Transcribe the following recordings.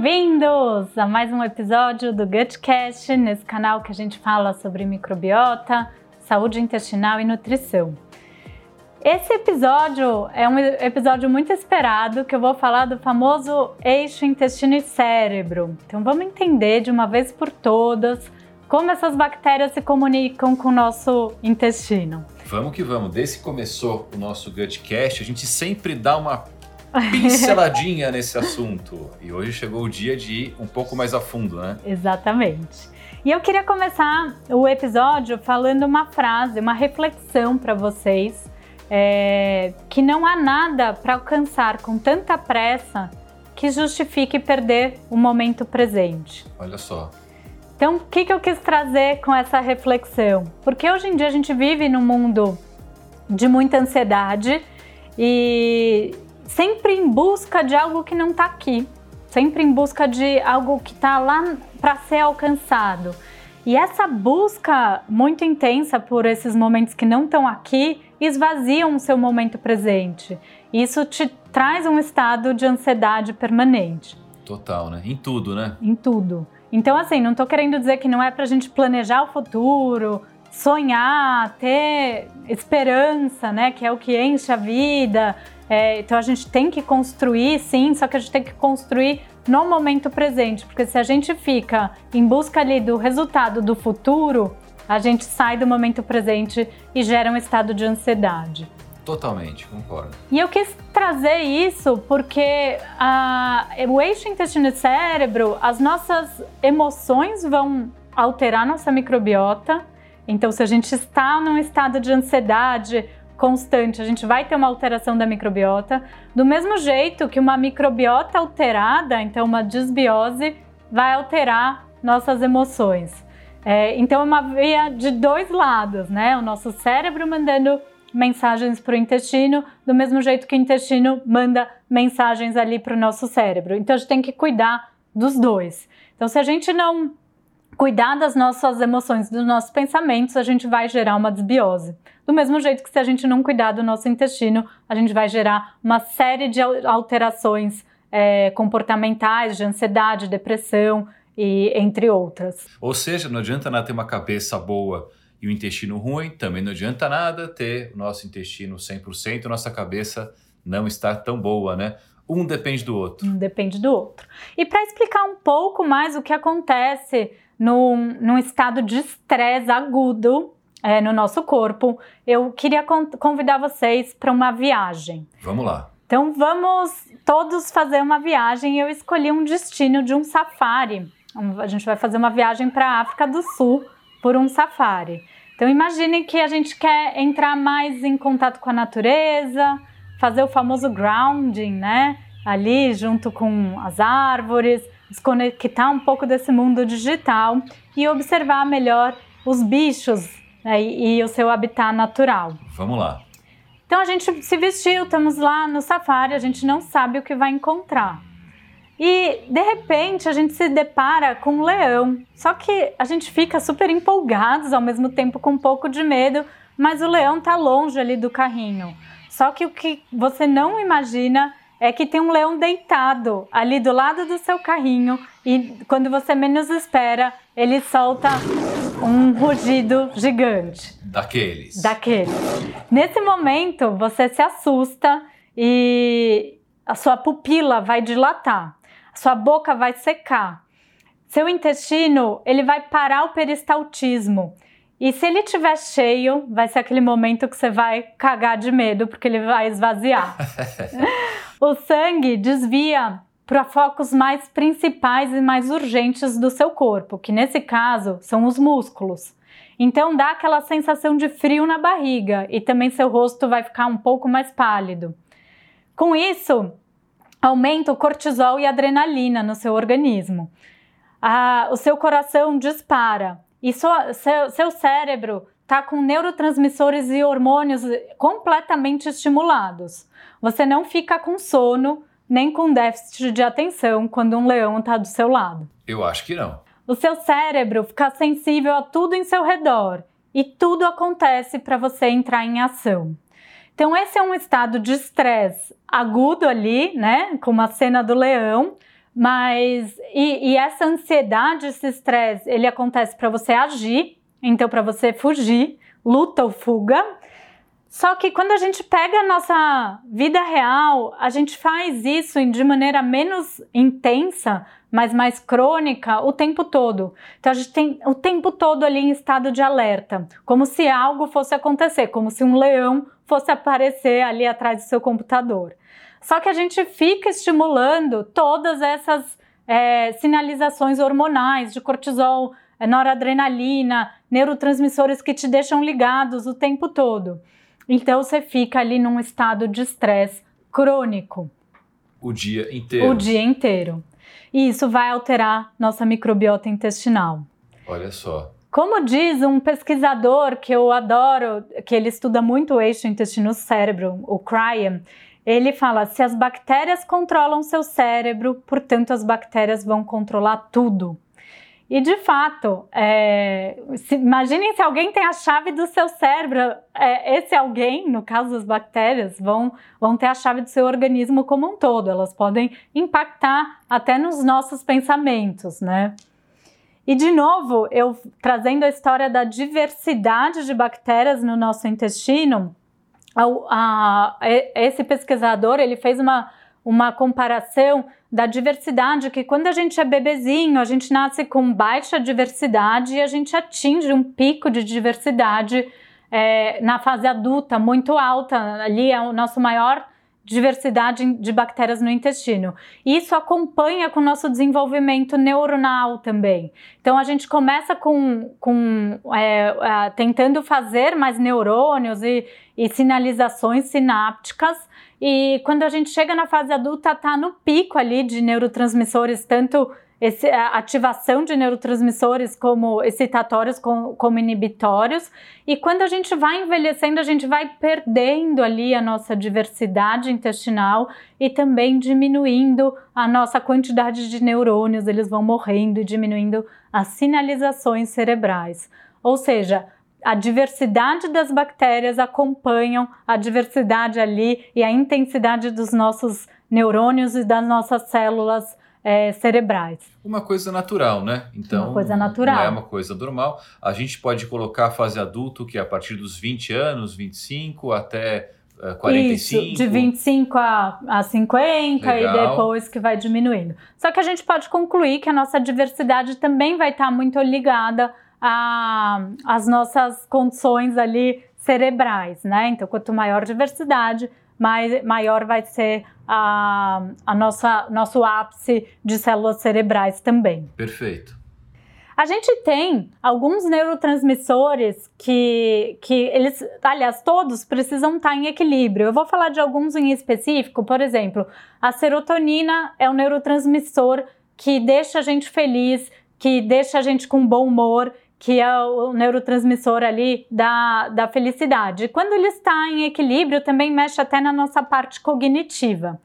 Bem-vindos a mais um episódio do Gutcast, nesse canal que a gente fala sobre microbiota, saúde intestinal e nutrição. Esse episódio é um episódio muito esperado que eu vou falar do famoso eixo intestino e cérebro. Então vamos entender de uma vez por todas como essas bactérias se comunicam com o nosso intestino. Vamos que vamos. Desde que começou o nosso Gutcast, a gente sempre dá uma pinceladinha nesse assunto. E hoje chegou o dia de ir um pouco mais a fundo, né? Exatamente. E eu queria começar o episódio falando uma frase, uma reflexão para vocês, é, que não há nada para alcançar com tanta pressa que justifique perder o momento presente. Olha só. Então, o que, que eu quis trazer com essa reflexão? Porque hoje em dia a gente vive num mundo de muita ansiedade e sempre em busca de algo que não está aqui, sempre em busca de algo que está lá para ser alcançado. E essa busca muito intensa por esses momentos que não estão aqui esvaziam o seu momento presente. Isso te traz um estado de ansiedade permanente. Total, né? Em tudo, né? Em tudo. Então, assim, não estou querendo dizer que não é para a gente planejar o futuro, sonhar, ter esperança, né? Que é o que enche a vida, é, então a gente tem que construir, sim, só que a gente tem que construir no momento presente, porque se a gente fica em busca ali do resultado do futuro, a gente sai do momento presente e gera um estado de ansiedade. Totalmente, concordo. E eu quis trazer isso porque a, o eixo intestino e cérebro, as nossas emoções vão alterar nossa microbiota. Então, se a gente está num estado de ansiedade constante, a gente vai ter uma alteração da microbiota. Do mesmo jeito que uma microbiota alterada, então uma desbiose, vai alterar nossas emoções. É, então é uma via de dois lados, né? O nosso cérebro mandando mensagens para o intestino, do mesmo jeito que o intestino manda mensagens ali para o nosso cérebro. Então a gente tem que cuidar dos dois. Então, se a gente não cuidar das nossas emoções, dos nossos pensamentos, a gente vai gerar uma desbiose. Do mesmo jeito que se a gente não cuidar do nosso intestino, a gente vai gerar uma série de alterações é, comportamentais, de ansiedade, depressão e entre outras. Ou seja, não adianta nada ter uma cabeça boa e o intestino ruim, também não adianta nada ter o nosso intestino 100% e nossa cabeça não estar tão boa, né? Um depende do outro. Um depende do outro. E para explicar um pouco mais o que acontece num, num estado de estresse agudo é, no nosso corpo, eu queria convidar vocês para uma viagem. Vamos lá. Então vamos todos fazer uma viagem. Eu escolhi um destino de um safari. A gente vai fazer uma viagem para a África do Sul por um safari. Então imagine que a gente quer entrar mais em contato com a natureza, fazer o famoso grounding, né? Ali junto com as árvores, desconectar um pouco desse mundo digital e observar melhor os bichos né, e, o seu habitat natural. Vamos lá. Então a gente se vestiu, estamos lá no safari, a gente não sabe o que vai encontrar. E de repente a gente se depara com um leão. Só que a gente fica super empolgados, ao mesmo tempo com um pouco de medo, mas o leão está longe ali do carrinho. Só que o que você não imagina é que tem um leão deitado ali do lado do seu carrinho e quando você menos espera, ele solta um rugido gigante. Daqueles. Daqueles. Nesse momento, você se assusta e a sua pupila vai dilatar, a sua boca vai secar. Seu intestino, ele vai parar o peristaltismo e se ele estiver cheio, vai ser aquele momento que você vai cagar de medo, porque ele vai esvaziar. o sangue desvia para focos mais principais e mais urgentes do seu corpo, que nesse caso são os músculos. Então dá aquela sensação de frio na barriga e também seu rosto vai ficar um pouco mais pálido. Com isso, aumenta o cortisol e a adrenalina no seu organismo. Ah, o seu coração dispara e sua, seu, seu cérebro está com neurotransmissores e hormônios completamente estimulados. Você não fica com sono nem com déficit de atenção quando um leão está do seu lado. Eu acho que não. O seu cérebro fica sensível a tudo em seu redor e tudo acontece para você entrar em ação. Então, esse é um estado de estresse agudo ali, né? Como a cena do leão, Mas e, e essa ansiedade, esse estresse, ele acontece para você agir, então para você fugir, luta ou fuga. Só que quando a gente pega a nossa vida real, a gente faz isso de maneira menos intensa, mas mais crônica o tempo todo. Então a gente tem o tempo todo ali em estado de alerta, como se algo fosse acontecer, como se um leão fosse aparecer ali atrás do seu computador. Só que a gente fica estimulando todas essas é, sinalizações hormonais de cortisol, é, noradrenalina, neurotransmissores que te deixam ligados o tempo todo. Então você fica ali num estado de estresse crônico. O dia inteiro. O dia inteiro. E isso vai alterar nossa microbiota intestinal. Olha só. Como diz um pesquisador que eu adoro, que ele estuda muito o eixo intestino-cérebro, o Cryan, ele fala: se as bactérias controlam seu cérebro, portanto as bactérias vão controlar tudo. E de fato, é, se, imaginem se alguém tem a chave do seu cérebro, é, esse alguém, no caso das bactérias, vão, vão ter a chave do seu organismo como um todo, elas podem impactar até nos nossos pensamentos, né? E de novo, eu trazendo a história da diversidade de bactérias no nosso intestino, a, a, esse pesquisador ele fez uma, uma comparação da diversidade que quando a gente é bebezinho a gente nasce com baixa diversidade e a gente atinge um pico de diversidade é, na fase adulta muito alta ali é o nosso maior diversidade de bactérias no intestino. Isso acompanha com o nosso desenvolvimento neuronal também. Então a gente começa com, com é, tentando fazer mais neurônios e, e sinalizações sinápticas. E quando a gente chega na fase adulta, está no pico ali de neurotransmissores, tanto esse, ativação de neurotransmissores como excitatórios como, como inibitórios. E quando a gente vai envelhecendo, a gente vai perdendo ali a nossa diversidade intestinal e também diminuindo a nossa quantidade de neurônios, eles vão morrendo e diminuindo as sinalizações cerebrais. Ou seja, a diversidade das bactérias acompanham a diversidade ali e a intensidade dos nossos neurônios e das nossas células é, cerebrais. Uma coisa natural, né? Então, uma coisa natural. não é uma coisa normal. A gente pode colocar a fase adulto, que é a partir dos 20 anos, 25 até uh, 45. Isso, de 25 a, a 50 Legal. e depois que vai diminuindo. Só que a gente pode concluir que a nossa diversidade também vai estar muito ligada às nossas condições ali cerebrais, né? Então, quanto maior diversidade, mais, maior vai ser a, a nossa nosso ápice de células cerebrais também. Perfeito. A gente tem alguns neurotransmissores que, que eles, aliás, todos precisam estar em equilíbrio. Eu vou falar de alguns em específico, por exemplo, a serotonina é um neurotransmissor que deixa a gente feliz, que deixa a gente com bom humor, que é o neurotransmissor ali da, da felicidade. Quando ele está em equilíbrio, também mexe até na nossa parte cognitiva.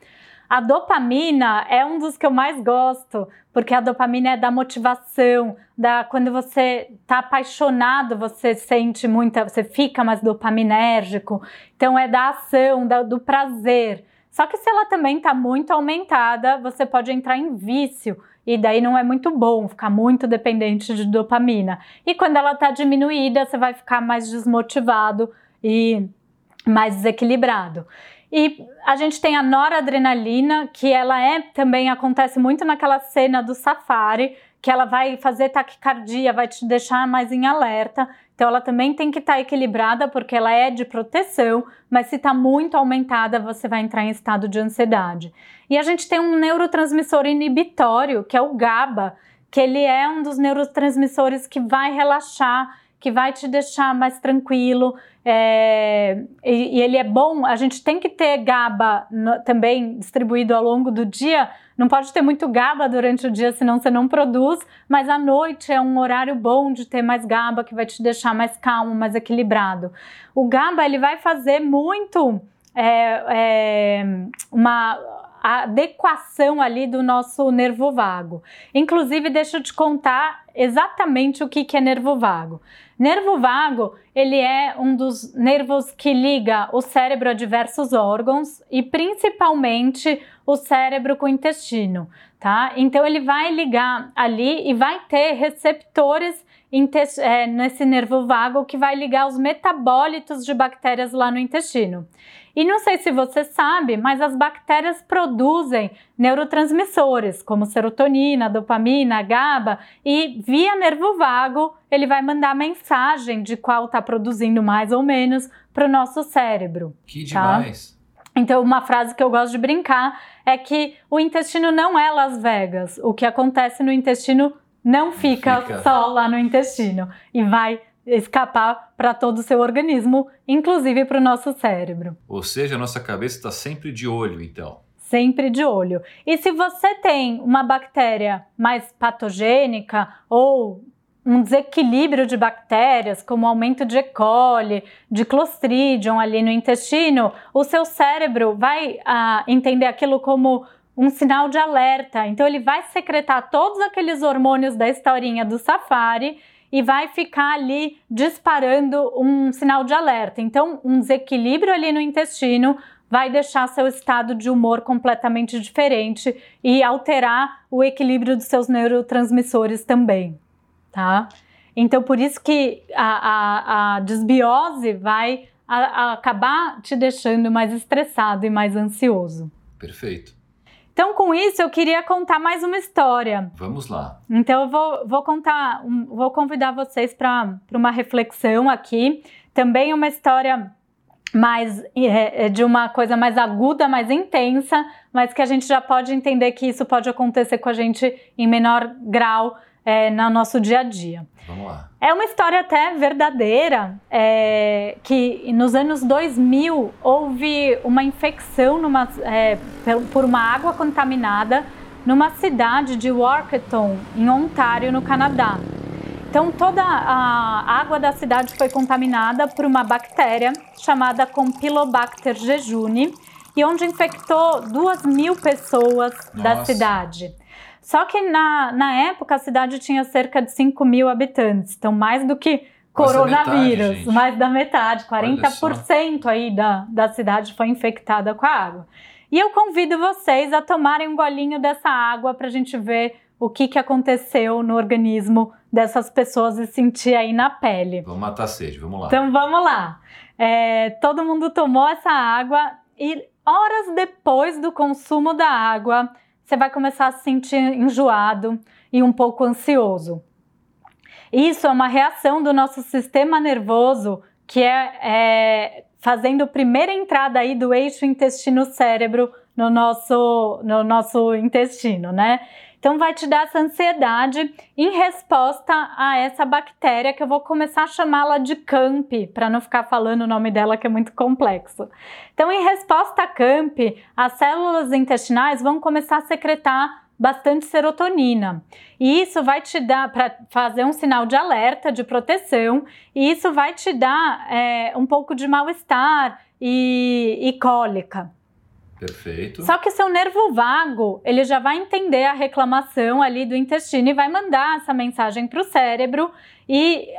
A dopamina é um dos que eu mais gosto, porque a dopamina é da motivação, da quando você está apaixonado, você sente muita, você fica mais dopaminérgico. Então é da ação, da, do prazer. Só que se ela também está muito aumentada, você pode entrar em vício e daí não é muito bom ficar muito dependente de dopamina. E quando ela está diminuída, você vai ficar mais desmotivado e mais desequilibrado. E a gente tem a noradrenalina, que ela é também acontece muito naquela cena do safari, que ela vai fazer taquicardia, vai te deixar mais em alerta. Então ela também tem que estar tá equilibrada porque ela é de proteção, mas se está muito aumentada, você vai entrar em estado de ansiedade. E a gente tem um neurotransmissor inibitório, que é o GABA, que ele é um dos neurotransmissores que vai relaxar, que vai te deixar mais tranquilo. É, e, e, ele é bom, a gente tem que ter GABA no, também distribuído ao longo do dia não pode ter muito GABA durante o dia, senão você não produz, mas à noite é um horário bom de ter mais GABA que vai te deixar mais calmo, mais equilibrado. O GABA ele vai fazer muito é, é, uma a adequação ali do nosso nervo vago. Inclusive, deixa eu te contar exatamente o que, é nervo vago. Nervo vago, ele é um dos nervos que liga o cérebro a diversos órgãos e principalmente o cérebro com o intestino, tá? Então ele vai ligar ali e vai ter receptores é, nesse nervo vago que vai ligar os metabólitos de bactérias lá no intestino. E não sei se você sabe, mas as bactérias produzem neurotransmissores como serotonina, dopamina, GABA e via nervo vago ele vai mandar mensagem de qual está produzindo mais ou menos para o nosso cérebro. Que tá? demais! Então, uma frase que eu gosto de brincar é que o intestino não é Las Vegas. O que acontece no intestino não fica, fica. só lá no intestino e vai escapar para todo o seu organismo, inclusive para o nosso cérebro. Ou seja, a nossa cabeça está sempre de olho, então. Sempre de olho. E se você tem uma bactéria mais patogênica ou um desequilíbrio de bactérias, como aumento de E. coli, de Clostridium ali no intestino, o seu cérebro vai ah, entender aquilo como um sinal de alerta. Então ele vai secretar todos aqueles hormônios da historinha do safari e vai ficar ali disparando um sinal de alerta. Então, um desequilíbrio ali no intestino vai deixar seu estado de humor completamente diferente e alterar o equilíbrio dos seus neurotransmissores também, tá? Então, por isso que a, a, a desbiose vai a, acabar te deixando mais estressado e mais ansioso. Perfeito. Então, com isso, eu queria contar mais uma história. Vamos lá. Então, eu vou, vou contar, vou convidar vocês para uma reflexão aqui. Também uma história mais é, é, de uma coisa mais aguda, mais intensa, mas que a gente já pode entender que isso pode acontecer com a gente em menor grau é, no nosso dia a dia. Vamos lá. É uma história até verdadeira, é, que nos anos 2000 houve uma infecção numa, é, por uma água contaminada numa cidade de Workington, em Ontário, no Canadá. Então, toda a água da cidade foi contaminada por uma bactéria chamada Campylobacter jejuni, e onde infectou duas mil pessoas Nossa. da cidade. Só que na, na época a cidade tinha cerca de 5 mil habitantes, então mais do que coronavírus, metade, mais da metade, 40% aí da, da cidade foi infectada com a água. E eu convido vocês a tomarem um golinho dessa água para a gente ver o que, que aconteceu no organismo dessas pessoas e sentir aí na pele. Vamos matar a sede, vamos lá. Então vamos lá. É, todo mundo tomou essa água e horas depois do consumo da água, você vai começar a se sentir enjoado e um pouco ansioso. Isso é uma reação do nosso sistema nervoso que é, é fazendo a primeira entrada aí do eixo intestino-cérebro no nosso, no nosso intestino, né? Então vai te dar essa ansiedade em resposta a essa bactéria que eu vou começar a chamá-la de CAMP, para não ficar falando o nome dela que é muito complexo. Então, em resposta a CAMP, as células intestinais vão começar a secretar bastante serotonina. E isso vai te dar para fazer um sinal de alerta, de proteção, e isso vai te dar é, um pouco de mal-estar e, e cólica. Perfeito. Só que seu nervo vago, ele já vai entender a reclamação ali do intestino e vai mandar essa mensagem para o cérebro e,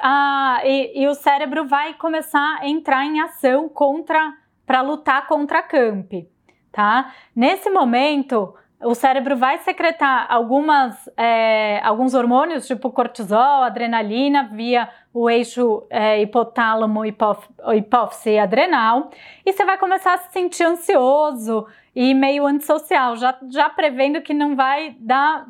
e, e, o cérebro vai começar a entrar em ação contra para lutar contra a CAMP, tá? Nesse momento, o cérebro vai secretar algumas, é, alguns hormônios, tipo cortisol, adrenalina, via o eixo é, hipotálamo, hipófise adrenal, e você vai começar a se sentir ansioso e meio antissocial, já, já prevendo que não vai dar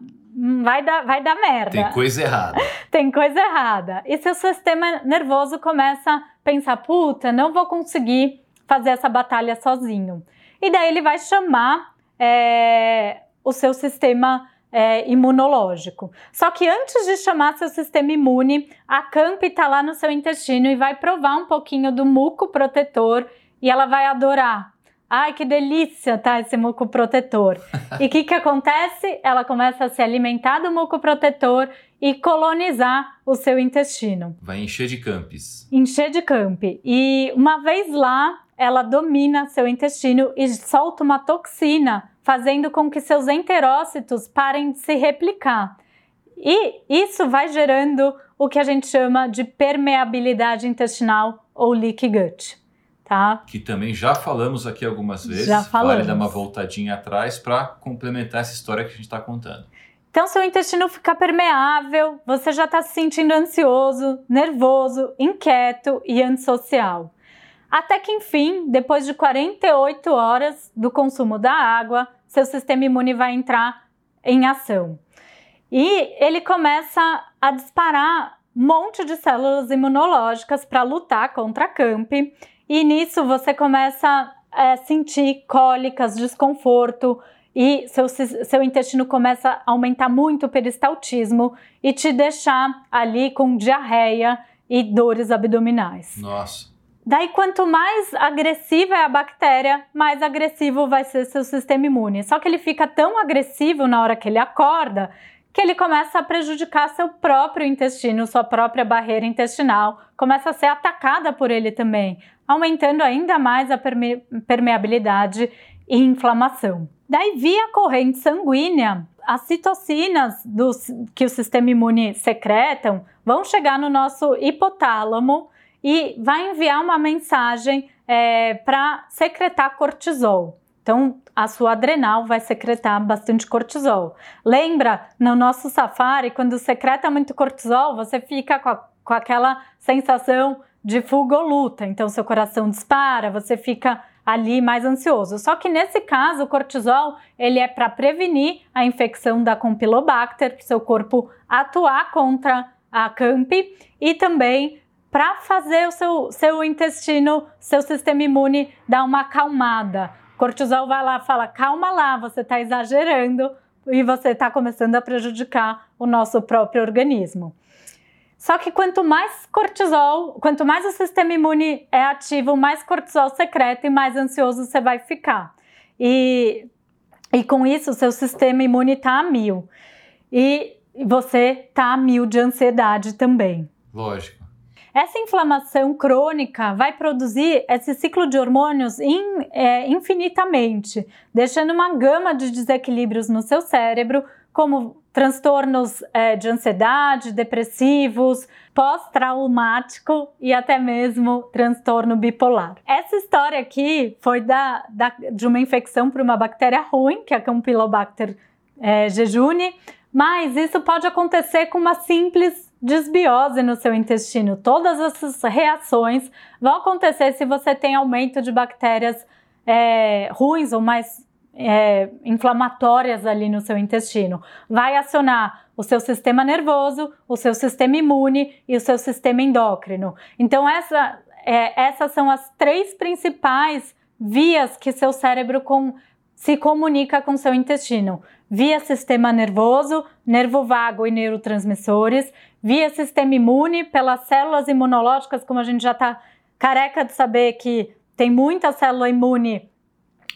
vai dar, vai dar merda. Tem coisa errada. Tem coisa errada. E seu sistema nervoso começa a pensar: puta, não vou conseguir fazer essa batalha sozinho. E daí ele vai chamar é, o seu sistema é, imunológico. Só que antes de chamar seu sistema imune, a CAMP está lá no seu intestino e vai provar um pouquinho do muco protetor e ela vai adorar. Ai, que delícia, tá? Esse muco protetor. E o que, que acontece? Ela começa a se alimentar do muco protetor e colonizar o seu intestino. Vai encher de campes. Encher de campi. E uma vez lá, ela domina seu intestino e solta uma toxina fazendo com que seus enterócitos parem de se replicar. E isso vai gerando o que a gente chama de permeabilidade intestinal ou leaky gut. Tá? Que também já falamos aqui algumas vezes. Já falamos. Vale dar uma voltadinha atrás para complementar essa história que a gente está contando. Então, seu intestino fica permeável, você já está se sentindo ansioso, nervoso, inquieto e antissocial. Até que, enfim, depois de 48 horas do consumo da água, seu sistema imune vai entrar em ação. E ele começa a disparar um monte de células imunológicas para lutar contra a CAMP. E nisso você começa a sentir cólicas, desconforto, e seu, seu intestino começa a aumentar muito o peristaltismo e te deixar ali com diarreia e dores abdominais. Nossa. Daí, quanto mais agressiva é a bactéria, mais agressivo vai ser seu sistema imune. Só que ele fica tão agressivo na hora que ele acorda que ele começa a prejudicar seu próprio intestino, sua própria barreira intestinal, começa a ser atacada por ele também, aumentando ainda mais a perme permeabilidade e inflamação. Daí, via corrente sanguínea, as citocinas do, que o sistema imune secretam vão chegar no nosso hipotálamo e vai enviar uma mensagem é, para secretar cortisol. Então, a sua adrenal vai secretar bastante cortisol. Lembra, no nosso safari, quando secreta muito cortisol, você fica com, a, com aquela sensação de fuga ou luta. Então, seu coração dispara, você fica ali mais ansioso. Só que nesse caso, o cortisol ele é para prevenir a infecção da Campylobacter, para seu corpo atuar contra a CAMP e também para fazer o seu, seu intestino, seu sistema imune dar uma acalmada. O cortisol vai lá e fala: calma lá, você está exagerando e você está começando a prejudicar o nosso próprio organismo. Só que quanto mais cortisol, quanto mais o sistema imune é ativo, mais cortisol secreta e mais ansioso você vai ficar. E, e com isso, o seu sistema imune está a mil. E você está a mil de ansiedade também. Lógico. Essa inflamação crônica vai produzir esse ciclo de hormônios in, é, infinitamente, deixando uma gama de desequilíbrios no seu cérebro, como transtornos é, de ansiedade, depressivos, pós-traumático e até mesmo transtorno bipolar. Essa história aqui foi da, da de uma infecção por uma bactéria ruim, que é a Campylobacter é, jejuni, mas isso pode acontecer com uma simples desbiose no seu intestino. Todas essas reações vão acontecer se você tem aumento de bactérias é, ruins ou mais é, inflamatórias ali no seu intestino. Vai acionar o seu sistema nervoso, o seu sistema imune e o seu sistema endócrino. Então, essa, é, essas são as três principais vias que seu cérebro com, se comunica com seu intestino: via sistema nervoso, nervo vago e neurotransmissores, via sistema imune, pelas células imunológicas, como a gente já está careca de saber que tem muita célula imune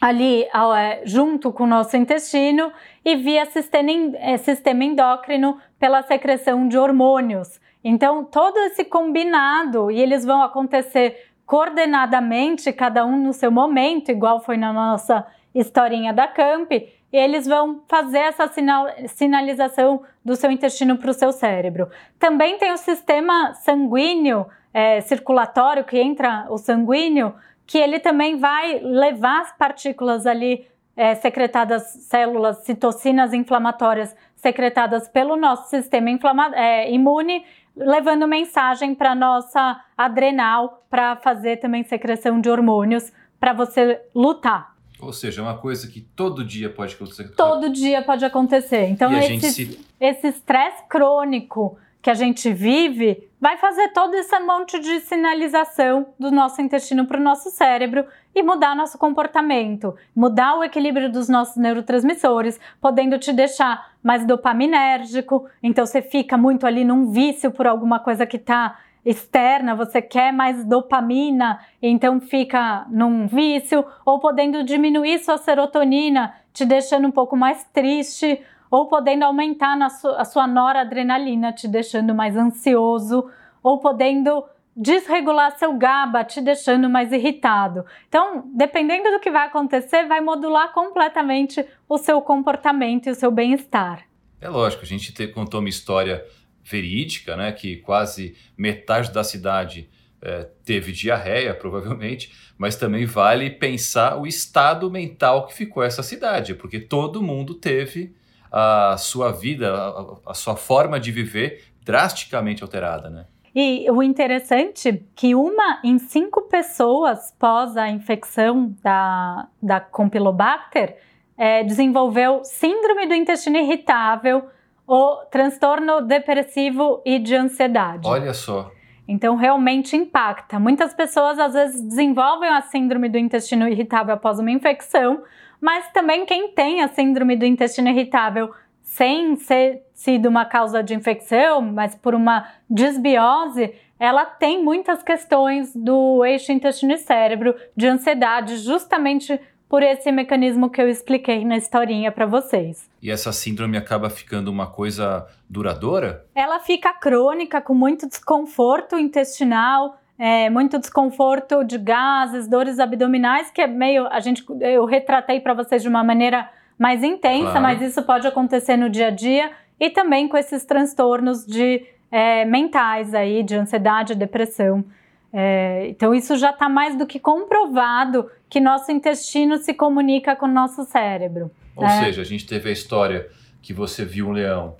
ali é, junto com o nosso intestino e via sistema, é, sistema endócrino pela secreção de hormônios. Então, todo esse combinado, e eles vão acontecer coordenadamente, cada um no seu momento, igual foi na nossa historinha da Camp, eles vão fazer essa sinal, sinalização do seu intestino para o seu cérebro. Também tem o sistema sanguíneo é, circulatório, que entra o sanguíneo, que ele também vai levar as partículas ali é, secretadas, células, citocinas inflamatórias secretadas pelo nosso sistema é, imune, levando mensagem para nossa adrenal para fazer também secreção de hormônios para você lutar. Ou seja, é uma coisa que todo dia pode acontecer. Todo dia pode acontecer. Então, esse, se... esse estresse crônico que a gente vive vai fazer todo esse monte de sinalização do nosso intestino para o nosso cérebro e mudar nosso comportamento, mudar o equilíbrio dos nossos neurotransmissores, podendo te deixar mais dopaminérgico. Então você fica muito ali num vício por alguma coisa que está externa, você quer mais dopamina, então fica num vício, ou podendo diminuir sua serotonina, te deixando um pouco mais triste ou podendo aumentar su a sua noradrenalina, te deixando mais ansioso, ou podendo desregular seu GABA, te deixando mais irritado. Então, dependendo do que vai acontecer, vai modular completamente o seu comportamento e o seu bem-estar. É lógico, a gente te, contou uma história verídica, né, que quase metade da cidade é, teve diarreia, provavelmente, mas também vale pensar o estado mental que ficou essa cidade, porque todo mundo teve a sua vida, a, a sua forma de viver drasticamente alterada, né? E o interessante é que uma em cinco pessoas pós a infecção da, da Campylobacter é, desenvolveu síndrome do intestino irritável ou transtorno depressivo e de ansiedade. Olha só. Então, realmente impacta. Muitas pessoas às vezes desenvolvem a síndrome do intestino irritável após uma infecção, mas também quem tem a síndrome do intestino irritável sem ser sido uma causa de infecção, mas por uma desbiose, ela tem muitas questões do eixo intestino e cérebro, de ansiedade, justamente por esse mecanismo que eu expliquei na historinha para vocês. E essa síndrome acaba ficando uma coisa duradoura? Ela fica crônica, com muito desconforto intestinal, é, muito desconforto de gases, dores abdominais, que é meio a gente eu retratei para vocês de uma maneira mais intensa, claro. mas isso pode acontecer no dia a dia e também com esses transtornos de é, mentais aí, de ansiedade, depressão. É, então isso já está mais do que comprovado que nosso intestino se comunica com o nosso cérebro. Ou né? seja, a gente teve a história que você viu um leão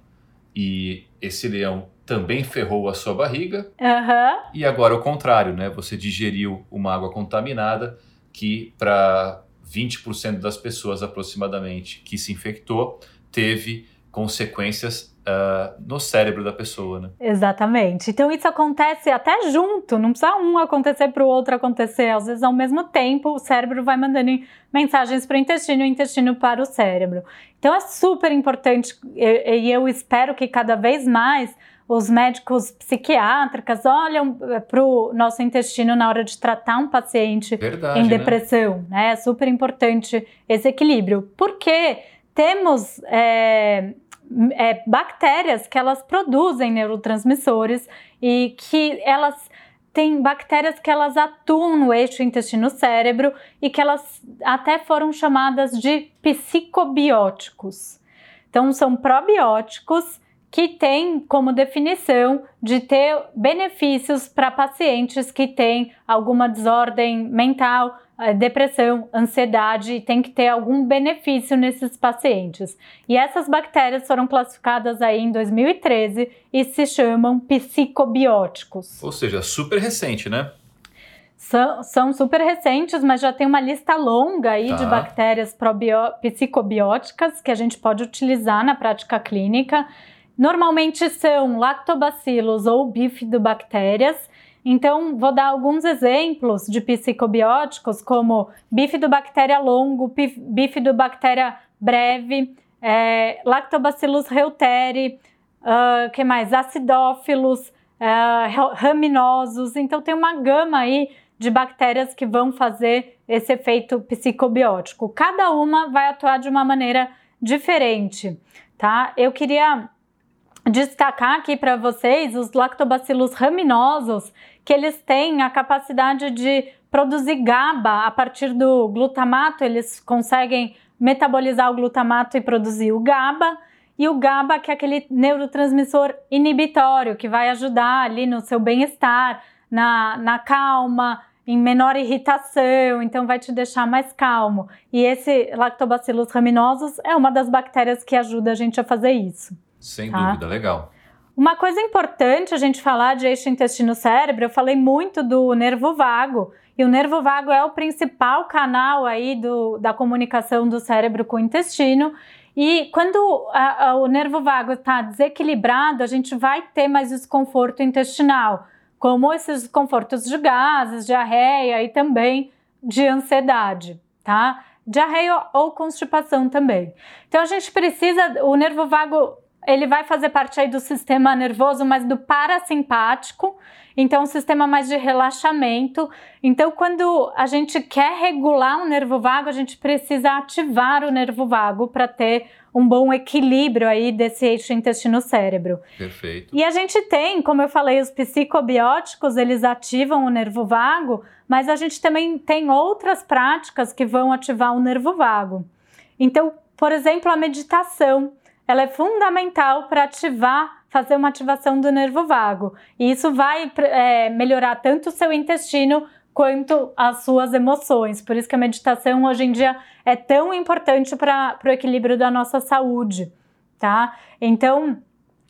e esse leão também ferrou a sua barriga. Uhum. E agora o contrário, né? Você digeriu uma água contaminada que para 20% das pessoas aproximadamente que se infectou teve consequências uh, no cérebro da pessoa, né? Exatamente. Então isso acontece até junto, não precisa um acontecer para o outro acontecer. Às vezes ao mesmo tempo o cérebro vai mandando mensagens para o intestino e o intestino para o cérebro. Então é super importante e eu espero que cada vez mais os médicos psiquiátricos olham eh, para o nosso intestino na hora de tratar um paciente Verdade, em né? depressão. Né? É super importante esse equilíbrio. Porque temos é, é, bactérias que elas produzem neurotransmissores e que elas têm bactérias que elas atuam no eixo intestino-cérebro e que elas até foram chamadas de psicobióticos. Então, são probióticos que tem como definição de ter benefícios para pacientes que têm alguma desordem mental, eh, depressão, ansiedade, e tem que ter algum benefício nesses pacientes. E essas bactérias foram classificadas aí em 2013 e se chamam psicobióticos. Ou seja, super recente, né? São, são super recentes, mas já tem uma lista longa aí tá. de bactérias psicobióticas que a gente pode utilizar na prática clínica. Normalmente são lactobacilos ou bifidobactérias. Então, vou dar alguns exemplos de psicobióticos, como bifidobactéria longo, bifidobactéria breve, é, lactobacillus reuteri, uh, que mais? Acidófilos, uh, raminosos. Então, tem uma gama aí de bactérias que vão fazer esse efeito psicobiótico. Cada uma vai atuar de uma maneira diferente, tá? Eu queria destacar aqui para vocês os lactobacilos raminosos, que eles têm a capacidade de produzir GABA a partir do glutamato, eles conseguem metabolizar o glutamato e produzir o GABA. E o GABA, que é aquele neurotransmissor inibitório, que vai ajudar ali no seu bem-estar, na, na calma, em menor irritação, então vai te deixar mais calmo. E esse Lactobacillus raminosus é uma das bactérias que ajuda a gente a fazer isso. Sem tá? dúvida, legal. Uma coisa importante a gente falar de eixo intestino-cérebro, eu falei muito do nervo vago, e o nervo vago é o principal canal aí do, da comunicação do cérebro com o intestino. E quando a, a, o nervo vago está desequilibrado, a gente vai ter mais desconforto intestinal, como esses desconfortos de gases, diarreia e também de ansiedade, tá? Diarreia ou constipação também. Então a gente precisa, o nervo vago ele vai fazer parte aí do sistema nervoso, mas do parasimpático, então um sistema mais de relaxamento. Então, quando a gente quer regular o nervo vago, a gente precisa ativar o nervo vago para ter um bom equilíbrio aí desse eixo intestino-cérebro. Perfeito. E a gente tem, como eu falei, os psicobióticos, eles ativam o nervo vago, mas a gente também tem outras práticas que vão ativar o nervo vago. Então, por exemplo, a meditação, ela é fundamental para ativar, fazer uma ativação do nervo vago. E isso vai é, melhorar tanto o seu intestino quanto as suas emoções. Por isso que a meditação hoje em dia é tão importante para o equilíbrio da nossa saúde, tá? Então,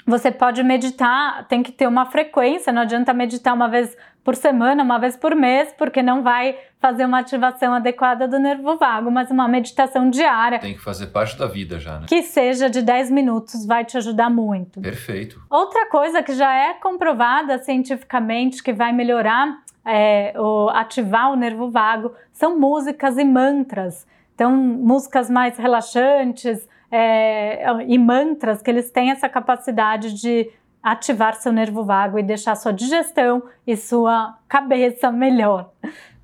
você pode meditar, tem que ter uma frequência, não adianta meditar uma vez por semana, uma vez por mês, porque não vai fazer uma ativação adequada do nervo vago, mas uma meditação diária. Tem que fazer parte da vida já, né? Que seja de 10 minutos, vai te ajudar muito. Perfeito. Outra coisa que já é comprovada cientificamente que vai melhorar é, o, ativar o nervo vago são músicas e mantras. Então, músicas mais relaxantes é, e mantras que eles têm essa capacidade de ativar seu nervo vago e deixar sua digestão e sua cabeça melhor.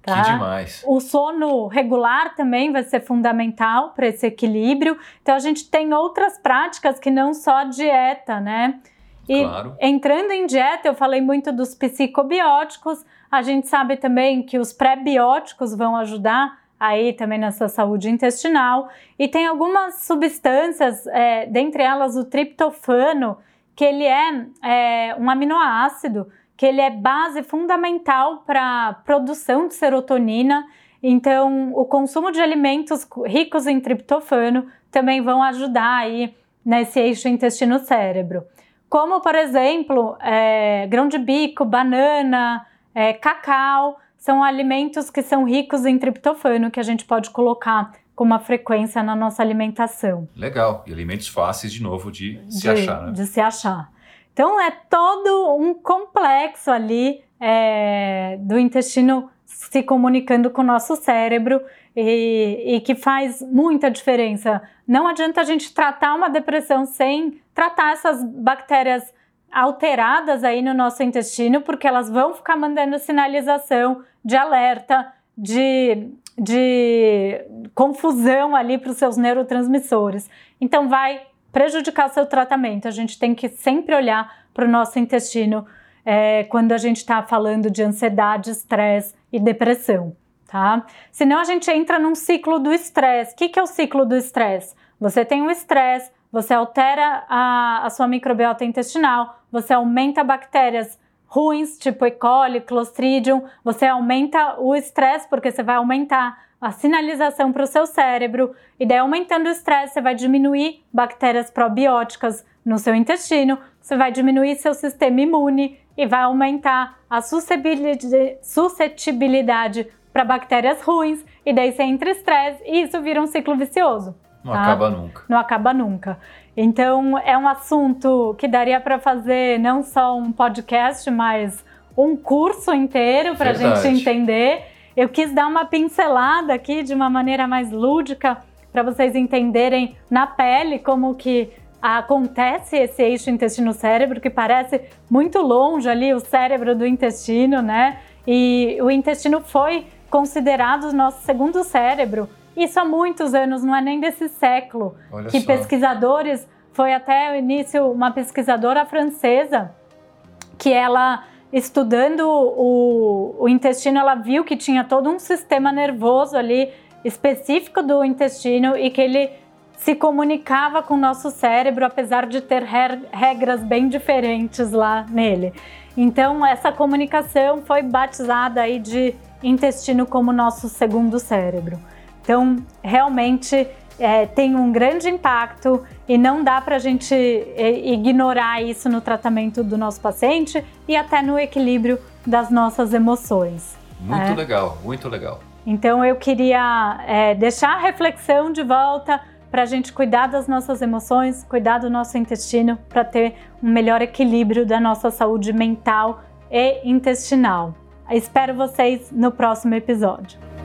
Tá? Que demais. O sono regular também vai ser fundamental para esse equilíbrio. Então a gente tem outras práticas que não só dieta, né? E claro. entrando em dieta, eu falei muito dos psicobióticos. A gente sabe também que os pré-bióticos vão ajudar aí também nessa saúde intestinal. E tem algumas substâncias, é, dentre elas o triptofano, que ele é, é um aminoácido, que ele é base fundamental para a produção de serotonina. Então, o consumo de alimentos ricos em triptofano também vão ajudar aí nesse eixo intestino-cérebro. Como, por exemplo, é, grão de bico, banana, é, cacau, são alimentos que são ricos em triptofano que a gente pode colocar com uma frequência na nossa alimentação. Legal. E alimentos fáceis, de novo, de, de se achar, né? De se achar. Então, é todo um complexo ali é, do intestino se comunicando com o nosso cérebro e, e, que faz muita diferença. Não adianta a gente tratar uma depressão sem tratar essas bactérias alteradas aí no nosso intestino, porque elas vão ficar mandando sinalização de alerta, de, de confusão ali para os seus neurotransmissores. Então, vai prejudicar seu tratamento. A gente tem que sempre olhar para o nosso intestino é, quando a gente está falando de ansiedade, estresse e depressão, tá? Senão a gente entra num ciclo do estresse. O que, que é o ciclo do estresse? Você tem um estresse, você altera a, a sua microbiota intestinal, você aumenta bactérias ruins, tipo E. coli, Clostridium, você aumenta o estresse, porque você vai aumentar a sinalização para o seu cérebro, e daí aumentando o estresse, você vai diminuir bactérias probióticas no seu intestino, você vai diminuir seu sistema imune e vai aumentar a suscetibilidade para bactérias ruins, e daí você entra estresse e isso vira um ciclo vicioso. Não tá? acaba nunca. Não acaba nunca. Então, é um assunto que daria para fazer não só um podcast, mas um curso inteiro para a gente entender. Eu quis dar uma pincelada aqui de uma maneira mais lúdica para vocês entenderem na pele como que acontece esse eixo intestino-cérebro, que parece muito longe ali o cérebro do intestino, né? E o intestino foi considerado o nosso segundo cérebro isso há muitos anos, não é nem desse século. Olha que só. pesquisadores, foi até o início uma pesquisadora francesa, que ela estudando o, o intestino, ela viu que tinha todo um sistema nervoso ali específico do intestino e que ele se comunicava com o nosso cérebro, apesar de ter regras bem diferentes lá nele. Então, essa comunicação foi batizada aí de intestino como nosso segundo cérebro. Então, realmente é, tem um grande impacto e não dá para a gente é, ignorar isso no tratamento do nosso paciente e até no equilíbrio das nossas emoções. Muito é. legal, muito legal. Então, eu queria é, deixar a reflexão de volta para a gente cuidar das nossas emoções, cuidar do nosso intestino, para ter um melhor equilíbrio da nossa saúde mental e intestinal. Espero vocês no próximo episódio.